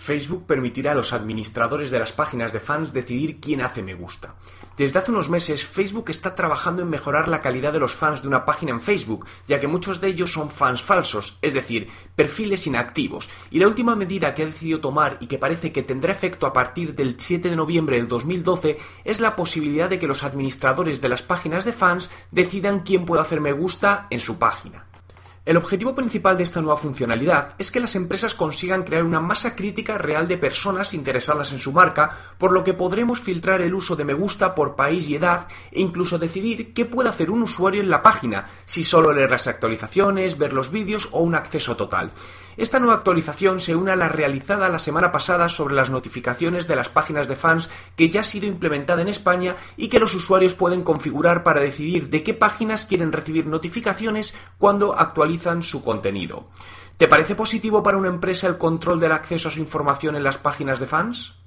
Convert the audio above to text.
Facebook permitirá a los administradores de las páginas de fans decidir quién hace me gusta. Desde hace unos meses, Facebook está trabajando en mejorar la calidad de los fans de una página en Facebook, ya que muchos de ellos son fans falsos, es decir, perfiles inactivos. Y la última medida que ha decidido tomar y que parece que tendrá efecto a partir del 7 de noviembre del 2012 es la posibilidad de que los administradores de las páginas de fans decidan quién puede hacer me gusta en su página. El objetivo principal de esta nueva funcionalidad es que las empresas consigan crear una masa crítica real de personas interesadas en su marca, por lo que podremos filtrar el uso de me gusta por país y edad e incluso decidir qué puede hacer un usuario en la página, si solo leer las actualizaciones, ver los vídeos o un acceso total. Esta nueva actualización se une a la realizada la semana pasada sobre las notificaciones de las páginas de fans que ya ha sido implementada en España y que los usuarios pueden configurar para decidir de qué páginas quieren recibir notificaciones cuando actualizan su contenido. ¿Te parece positivo para una empresa el control del acceso a su información en las páginas de fans?